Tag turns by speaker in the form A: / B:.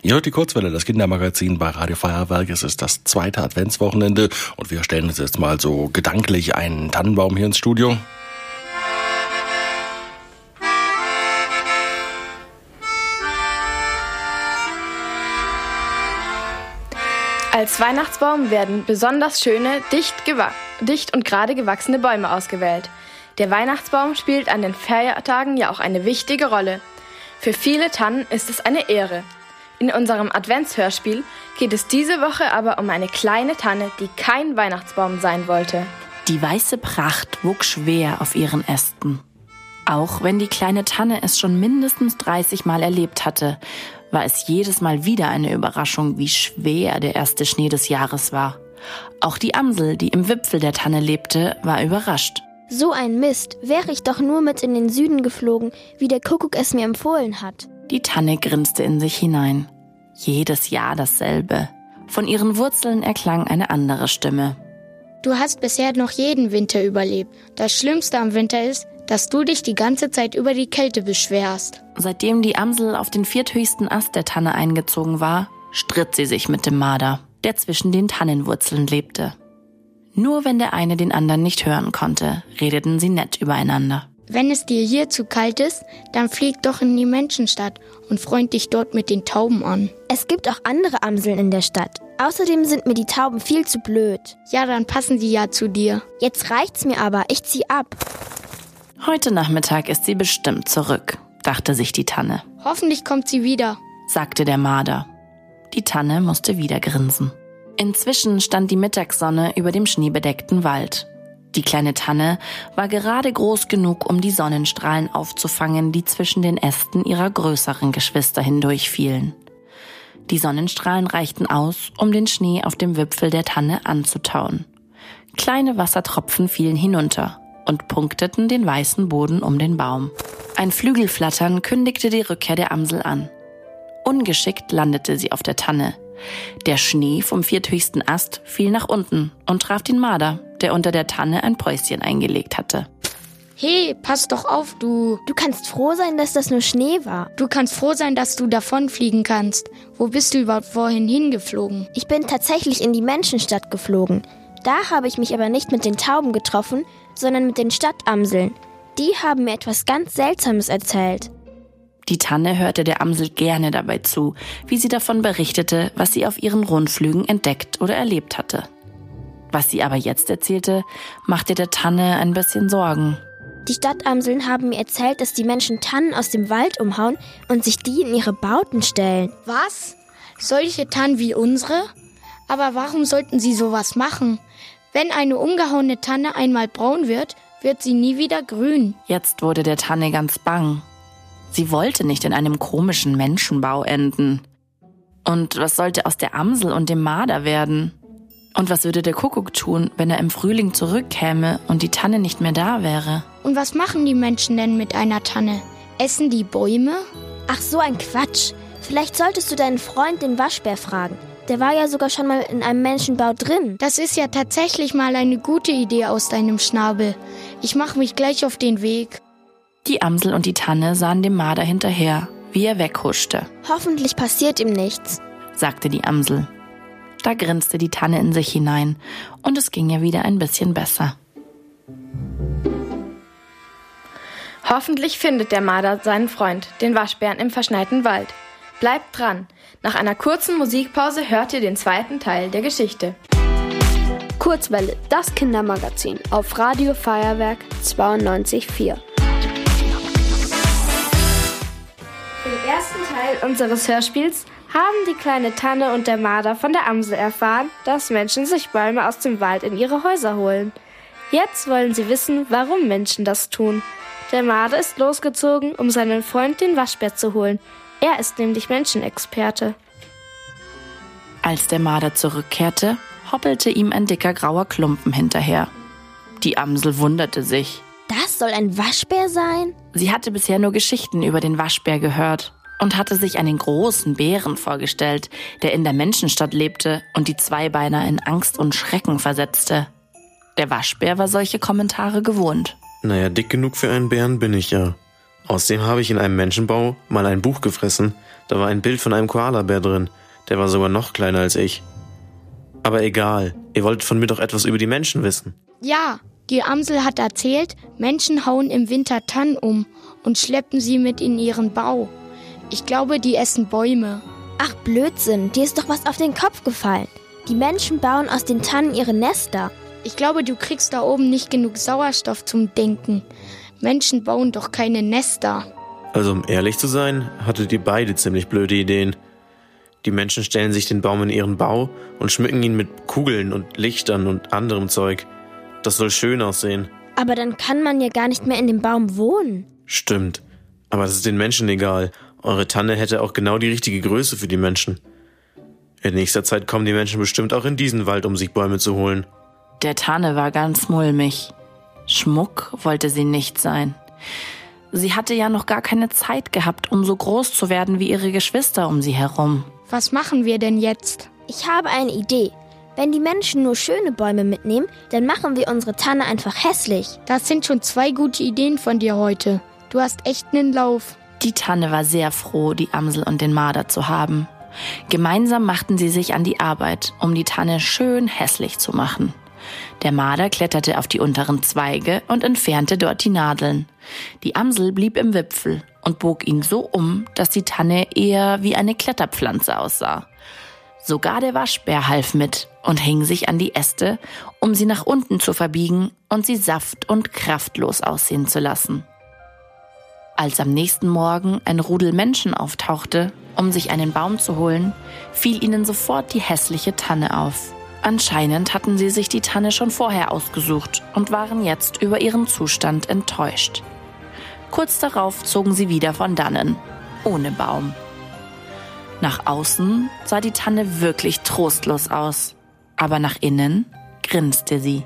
A: Ihr hört die Kurzwelle, das Kindermagazin bei Radio Feuerwerk. Es ist das zweite Adventswochenende und wir stellen uns jetzt mal so gedanklich einen Tannenbaum hier ins Studio.
B: Als Weihnachtsbaum werden besonders schöne, dicht, dicht und gerade gewachsene Bäume ausgewählt. Der Weihnachtsbaum spielt an den Feiertagen ja auch eine wichtige Rolle. Für viele Tannen ist es eine Ehre. In unserem Adventshörspiel geht es diese Woche aber um eine kleine Tanne, die kein Weihnachtsbaum sein wollte.
C: Die weiße Pracht wog schwer auf ihren Ästen. Auch wenn die kleine Tanne es schon mindestens 30 Mal erlebt hatte, war es jedes Mal wieder eine Überraschung, wie schwer der erste Schnee des Jahres war. Auch die Amsel, die im Wipfel der Tanne lebte, war überrascht.
D: So ein Mist, wäre ich doch nur mit in den Süden geflogen, wie der Kuckuck es mir empfohlen hat.
C: Die Tanne grinste in sich hinein. Jedes Jahr dasselbe. Von ihren Wurzeln erklang eine andere Stimme.
E: Du hast bisher noch jeden Winter überlebt. Das Schlimmste am Winter ist, dass du dich die ganze Zeit über die Kälte beschwerst.
C: Seitdem die Amsel auf den vierthöchsten Ast der Tanne eingezogen war, stritt sie sich mit dem Marder, der zwischen den Tannenwurzeln lebte. Nur wenn der eine den anderen nicht hören konnte, redeten sie nett übereinander.
E: Wenn es dir hier zu kalt ist, dann flieg doch in die Menschenstadt und freund dich dort mit den Tauben an.
D: Es gibt auch andere Amseln in der Stadt. Außerdem sind mir die Tauben viel zu blöd.
E: Ja, dann passen die ja zu dir.
D: Jetzt reicht's mir aber, ich zieh ab.
C: Heute Nachmittag ist sie bestimmt zurück, dachte sich die Tanne.
E: Hoffentlich kommt sie wieder,
C: sagte der Marder. Die Tanne musste wieder grinsen. Inzwischen stand die Mittagssonne über dem schneebedeckten Wald. Die kleine Tanne war gerade groß genug, um die Sonnenstrahlen aufzufangen, die zwischen den Ästen ihrer größeren Geschwister hindurchfielen. Die Sonnenstrahlen reichten aus, um den Schnee auf dem Wipfel der Tanne anzutauen. Kleine Wassertropfen fielen hinunter und punkteten den weißen Boden um den Baum. Ein Flügelflattern kündigte die Rückkehr der Amsel an. Ungeschickt landete sie auf der Tanne. Der Schnee vom vierthöchsten Ast fiel nach unten und traf den Marder, der unter der Tanne ein Päuschen eingelegt hatte.
E: Hey, pass doch auf, du.
D: Du kannst froh sein, dass das nur Schnee war.
E: Du kannst froh sein, dass du davonfliegen kannst. Wo bist du überhaupt vorhin hingeflogen?
D: Ich bin tatsächlich in die Menschenstadt geflogen. Da habe ich mich aber nicht mit den Tauben getroffen, sondern mit den Stadtamseln. Die haben mir etwas ganz Seltsames erzählt.
C: Die Tanne hörte der Amsel gerne dabei zu, wie sie davon berichtete, was sie auf ihren Rundflügen entdeckt oder erlebt hatte. Was sie aber jetzt erzählte, machte der Tanne ein bisschen Sorgen.
D: Die Stadtamseln haben mir erzählt, dass die Menschen Tannen aus dem Wald umhauen und sich die in ihre Bauten stellen.
E: Was? Solche Tannen wie unsere? Aber warum sollten sie sowas machen? Wenn eine umgehauene Tanne einmal braun wird, wird sie nie wieder grün.
C: Jetzt wurde der Tanne ganz bang. Sie wollte nicht in einem komischen Menschenbau enden. Und was sollte aus der Amsel und dem Marder werden? Und was würde der Kuckuck tun, wenn er im Frühling zurückkäme und die Tanne nicht mehr da wäre?
E: Und was machen die Menschen denn mit einer Tanne? Essen die Bäume?
D: Ach so ein Quatsch. Vielleicht solltest du deinen Freund den Waschbär fragen. Der war ja sogar schon mal in einem Menschenbau drin.
E: Das ist ja tatsächlich mal eine gute Idee aus deinem Schnabel. Ich mache mich gleich auf den Weg.
C: Die Amsel und die Tanne sahen dem Marder hinterher, wie er weghuschte.
D: Hoffentlich passiert ihm nichts,
C: sagte die Amsel. Da grinste die Tanne in sich hinein und es ging ihr wieder ein bisschen besser.
B: Hoffentlich findet der Marder seinen Freund, den Waschbären im verschneiten Wald. Bleibt dran. Nach einer kurzen Musikpause hört ihr den zweiten Teil der Geschichte.
F: Kurzwelle, das Kindermagazin auf Radio Feuerwerk 92.4.
B: Im ersten Teil unseres Hörspiels haben die kleine Tanne und der Marder von der Amsel erfahren, dass Menschen sich Bäume aus dem Wald in ihre Häuser holen. Jetzt wollen sie wissen, warum Menschen das tun. Der Marder ist losgezogen, um seinen Freund den Waschbär zu holen. Er ist nämlich Menschenexperte.
C: Als der Marder zurückkehrte, hoppelte ihm ein dicker grauer Klumpen hinterher. Die Amsel wunderte sich.
D: Das soll ein Waschbär sein?
C: Sie hatte bisher nur Geschichten über den Waschbär gehört und hatte sich einen großen Bären vorgestellt, der in der Menschenstadt lebte und die Zweibeiner in Angst und Schrecken versetzte. Der Waschbär war solche Kommentare gewohnt.
G: Naja, dick genug für einen Bären bin ich ja. Außerdem habe ich in einem Menschenbau mal ein Buch gefressen. Da war ein Bild von einem Koalabär drin. Der war sogar noch kleiner als ich. Aber egal, ihr wolltet von mir doch etwas über die Menschen wissen.
E: Ja, die Amsel hat erzählt, Menschen hauen im Winter Tannen um und schleppen sie mit in ihren Bau. Ich glaube, die essen Bäume.
D: Ach Blödsinn, dir ist doch was auf den Kopf gefallen. Die Menschen bauen aus den Tannen ihre Nester.
E: Ich glaube, du kriegst da oben nicht genug Sauerstoff zum Denken. Menschen bauen doch keine Nester.
G: Also um ehrlich zu sein, hattet ihr beide ziemlich blöde Ideen. Die Menschen stellen sich den Baum in ihren Bau und schmücken ihn mit Kugeln und Lichtern und anderem Zeug. Das soll schön aussehen.
D: Aber dann kann man ja gar nicht mehr in dem Baum wohnen.
G: Stimmt. Aber das ist den Menschen egal. Eure Tanne hätte auch genau die richtige Größe für die Menschen. In nächster Zeit kommen die Menschen bestimmt auch in diesen Wald, um sich Bäume zu holen.
C: Der Tanne war ganz mulmig. Schmuck wollte sie nicht sein. Sie hatte ja noch gar keine Zeit gehabt, um so groß zu werden wie ihre Geschwister um sie herum.
E: Was machen wir denn jetzt?
D: Ich habe eine Idee. Wenn die Menschen nur schöne Bäume mitnehmen, dann machen wir unsere Tanne einfach hässlich.
E: Das sind schon zwei gute Ideen von dir heute. Du hast echt einen Lauf.
C: Die Tanne war sehr froh, die Amsel und den Marder zu haben. Gemeinsam machten sie sich an die Arbeit, um die Tanne schön hässlich zu machen. Der Marder kletterte auf die unteren Zweige und entfernte dort die Nadeln. Die Amsel blieb im Wipfel und bog ihn so um, dass die Tanne eher wie eine Kletterpflanze aussah. Sogar der Waschbär half mit und hing sich an die Äste, um sie nach unten zu verbiegen und sie saft- und kraftlos aussehen zu lassen. Als am nächsten Morgen ein Rudel Menschen auftauchte, um sich einen Baum zu holen, fiel ihnen sofort die hässliche Tanne auf. Anscheinend hatten sie sich die Tanne schon vorher ausgesucht und waren jetzt über ihren Zustand enttäuscht. Kurz darauf zogen sie wieder von dannen, ohne Baum. Nach außen sah die Tanne wirklich trostlos aus, aber nach innen grinste sie.